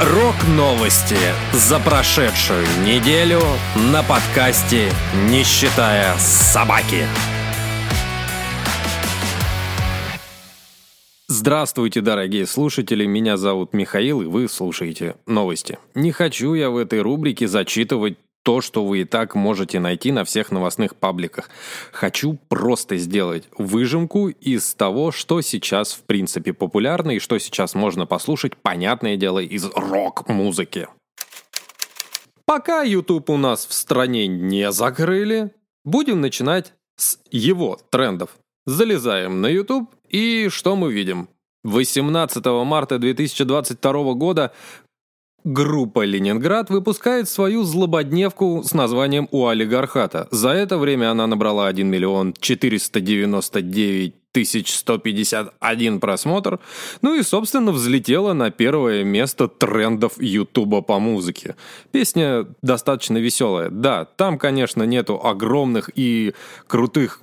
Рок-новости за прошедшую неделю на подкасте «Не считая собаки». Здравствуйте, дорогие слушатели, меня зовут Михаил, и вы слушаете новости. Не хочу я в этой рубрике зачитывать то, что вы и так можете найти на всех новостных пабликах. Хочу просто сделать выжимку из того, что сейчас в принципе популярно и что сейчас можно послушать, понятное дело, из рок-музыки. Пока YouTube у нас в стране не закрыли, будем начинать с его трендов. Залезаем на YouTube и что мы видим? 18 марта 2022 года Группа «Ленинград» выпускает свою злободневку с названием «У олигархата». За это время она набрала 1 миллион 499 тысяч 151 просмотр, ну и, собственно, взлетела на первое место трендов Ютуба по музыке. Песня достаточно веселая. Да, там, конечно, нету огромных и крутых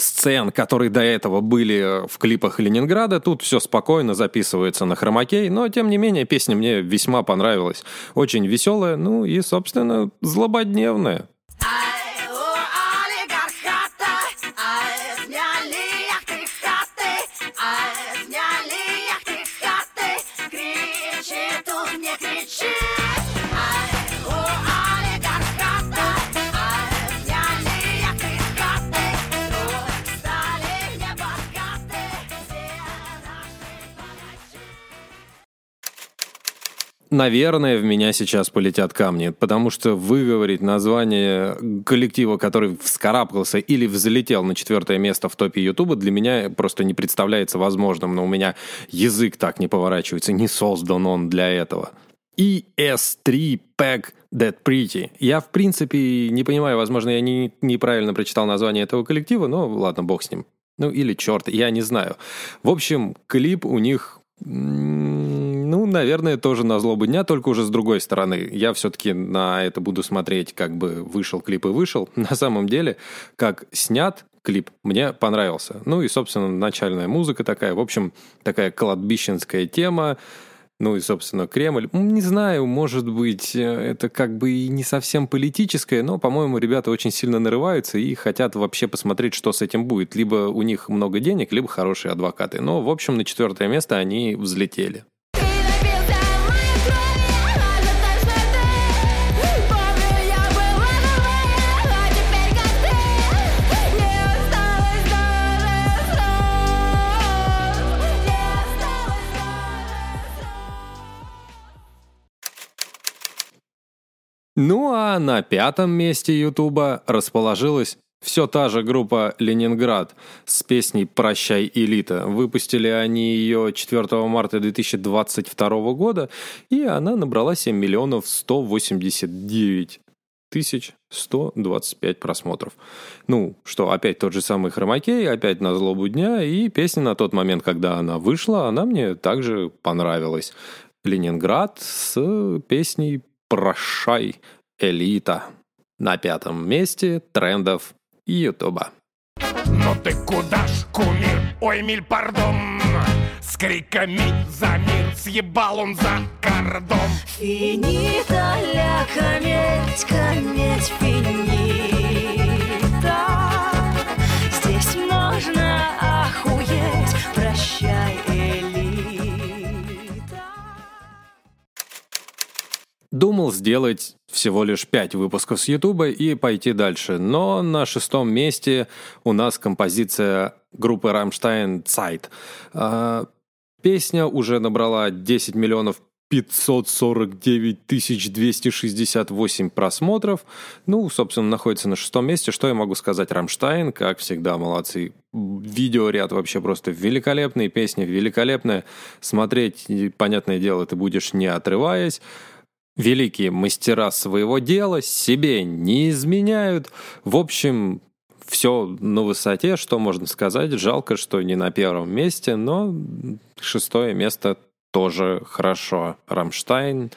сцен, которые до этого были в клипах Ленинграда. Тут все спокойно записывается на хромакей, но, тем не менее, песня мне весьма понравилась. Очень веселая, ну и, собственно, злободневная. Наверное, в меня сейчас полетят камни, потому что выговорить название коллектива, который вскарабкался или взлетел на четвертое место в топе Ютуба, для меня просто не представляется возможным, но у меня язык так не поворачивается, не создан он для этого. ES3 Pack That Pretty. Я, в принципе, не понимаю, возможно, я не, неправильно прочитал название этого коллектива, но ладно, бог с ним. Ну, или черт, я не знаю. В общем, клип у них наверное, тоже на злобу дня, только уже с другой стороны. Я все-таки на это буду смотреть, как бы вышел клип и вышел. На самом деле, как снят клип, мне понравился. Ну и, собственно, начальная музыка такая. В общем, такая кладбищенская тема. Ну и, собственно, Кремль. Не знаю, может быть, э, это как бы и не совсем политическое, но, по-моему, ребята очень сильно нарываются и хотят вообще посмотреть, что с этим будет. Либо у них много денег, либо хорошие адвокаты. Но, в общем, на четвертое место они взлетели. Ну а на пятом месте Ютуба расположилась все та же группа «Ленинград» с песней «Прощай, элита». Выпустили они ее 4 марта 2022 года, и она набрала 7 миллионов 189 тысяч 125 просмотров. Ну, что, опять тот же самый хромакей, опять на злобу дня, и песня на тот момент, когда она вышла, она мне также понравилась. Ленинград с песней «Прощай, элита» на пятом месте трендов Ютуба. Но ты куда ж, кумир? Ой, миль, пардон! С криками за мир съебал он за кордон. Финита ля кометь, кометь, финита. Здесь можно охуеть, Думал сделать всего лишь пять выпусков с Ютуба и пойти дальше, но на шестом месте у нас композиция группы Rammstein «Zeit». А, песня уже набрала 10 миллионов 549 тысяч 268 просмотров. Ну, собственно, находится на шестом месте. Что я могу сказать? Рамштайн, как всегда, молодцы. Видеоряд вообще просто великолепный, песня великолепная. Смотреть, понятное дело, ты будешь не отрываясь. Великие мастера своего дела себе не изменяют. В общем, все на высоте, что можно сказать. Жалко, что не на первом месте, но шестое место тоже хорошо. Рамштайн,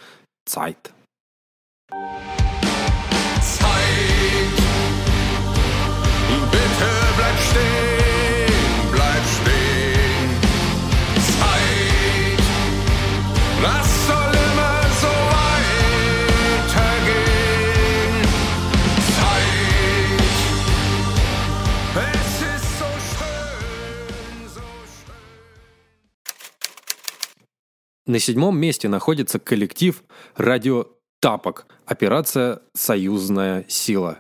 Zeit. Was soll immer На седьмом месте находится коллектив «Радио Тапок», операция «Союзная сила».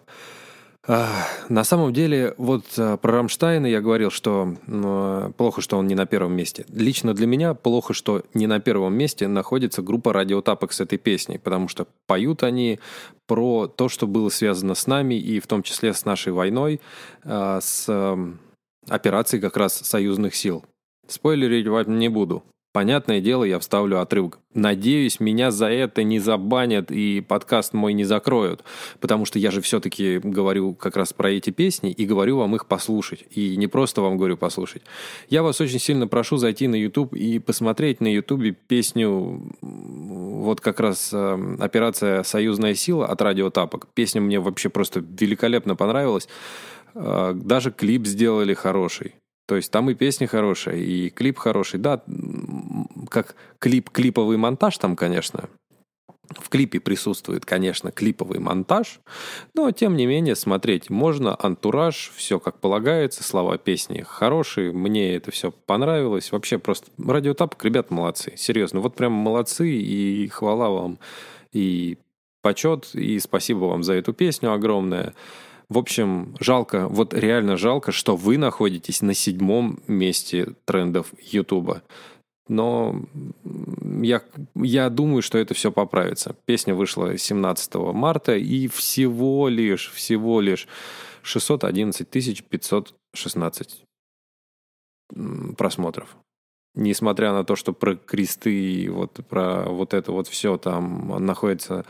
На самом деле, вот а, про Рамштайна я говорил, что ну, плохо, что он не на первом месте. Лично для меня плохо, что не на первом месте находится группа Радиотапок с этой песней, потому что поют они про то, что было связано с нами, и в том числе с нашей войной, а, с ам, операцией как раз союзных сил. Спойлерить вам не буду. Понятное дело, я вставлю отрывок. Надеюсь, меня за это не забанят и подкаст мой не закроют, потому что я же все-таки говорю как раз про эти песни и говорю вам их послушать. И не просто вам говорю послушать. Я вас очень сильно прошу зайти на YouTube и посмотреть на YouTube песню вот как раз э, операция «Союзная сила» от Радио Тапок. Песня мне вообще просто великолепно понравилась. Э, Даже клип сделали хороший. То есть там и песни хорошая, и клип хороший. Да, как клип, клиповый монтаж там, конечно. В клипе присутствует, конечно, клиповый монтаж, но, тем не менее, смотреть можно. Антураж, все как полагается, слова песни хорошие. Мне это все понравилось. Вообще просто радиотапок, ребят, молодцы. Серьезно, вот прям молодцы, и хвала вам, и почет, и спасибо вам за эту песню огромное. В общем, жалко, вот реально жалко, что вы находитесь на седьмом месте трендов Ютуба. Но я, я думаю, что это все поправится. Песня вышла 17 марта, и всего лишь, всего лишь 611 516 м, просмотров. Несмотря на то, что про кресты и вот про вот это вот все там находится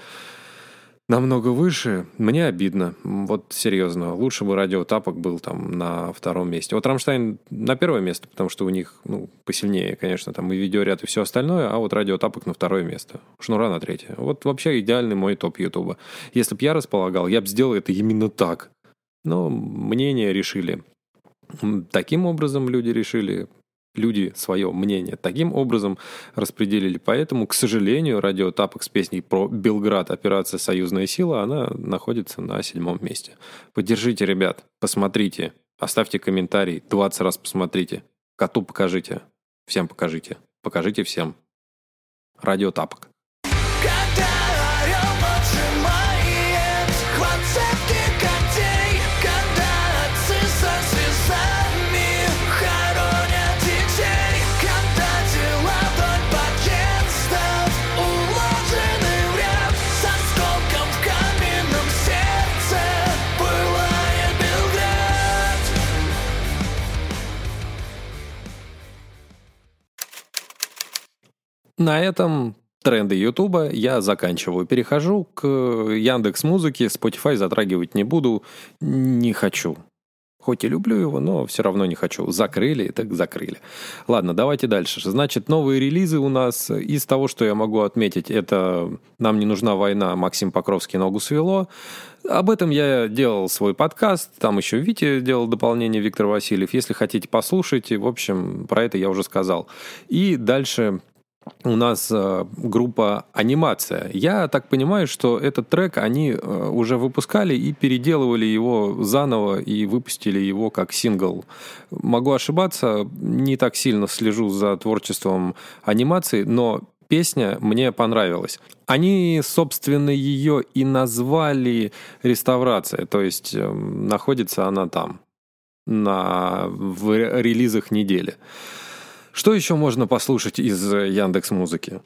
намного выше, мне обидно. Вот серьезно. Лучше бы радио Тапок был там на втором месте. Вот Рамштайн на первое место, потому что у них, ну, посильнее, конечно, там и видеоряд, и все остальное, а вот радио Тапок на второе место. Шнура на третье. Вот вообще идеальный мой топ Ютуба. Если бы я располагал, я бы сделал это именно так. Но мнение решили. Таким образом люди решили, люди свое мнение таким образом распределили. Поэтому, к сожалению, радио Тапок с песней про Белград «Операция «Союзная сила» она находится на седьмом месте. Поддержите, ребят, посмотрите, оставьте комментарий, 20 раз посмотрите, коту покажите, всем покажите, покажите всем. Радио Тапок. Когда На этом тренды Ютуба я заканчиваю. Перехожу к Яндекс Музыке. Spotify затрагивать не буду. Не хочу. Хоть и люблю его, но все равно не хочу. Закрыли, так закрыли. Ладно, давайте дальше. Значит, новые релизы у нас. Из того, что я могу отметить, это «Нам не нужна война», Максим Покровский «Ногу свело». Об этом я делал свой подкаст. Там еще Витя делал дополнение Виктор Васильев. Если хотите, послушайте. В общем, про это я уже сказал. И дальше у нас э, группа «Анимация». Я так понимаю, что этот трек они э, уже выпускали и переделывали его заново и выпустили его как сингл. Могу ошибаться, не так сильно слежу за творчеством анимации, но песня мне понравилась. Они, собственно, ее и назвали «Реставрация», то есть э, находится она там, на, в ре- релизах недели. Что еще можно послушать из Яндекс Музыки?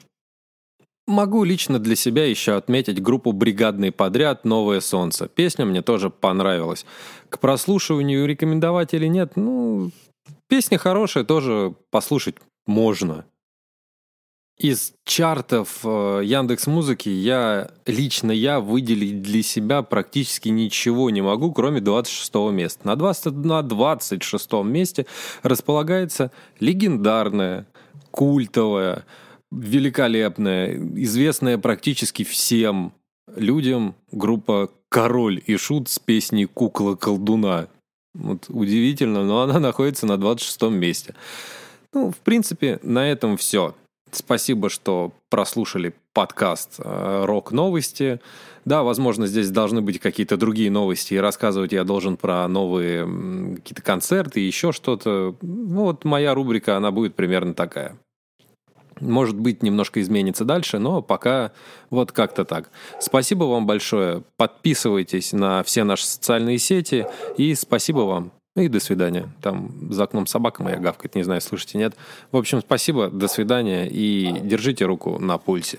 Могу лично для себя еще отметить группу «Бригадный подряд. Новое солнце». Песня мне тоже понравилась. К прослушиванию рекомендовать или нет? Ну, песня хорошая, тоже послушать можно. Из чартов Яндекс Музыки я лично я выделить для себя практически ничего не могу, кроме 26 места. На, 20, на 26 месте располагается легендарная, культовая, великолепная, известная практически всем людям группа «Король и Шут» с песней «Кукла колдуна». Вот удивительно, но она находится на 26 месте. Ну, в принципе, на этом все. Спасибо, что прослушали подкаст э, «Рок-новости». Да, возможно, здесь должны быть какие-то другие новости, и рассказывать я должен про новые какие-то концерты, еще что-то. Ну, вот моя рубрика, она будет примерно такая. Может быть, немножко изменится дальше, но пока вот как-то так. Спасибо вам большое. Подписывайтесь на все наши социальные сети. И спасибо вам. И до свидания. Там за окном собака моя гавкает, не знаю, слышите, нет. В общем, спасибо, до свидания и держите руку на пульсе.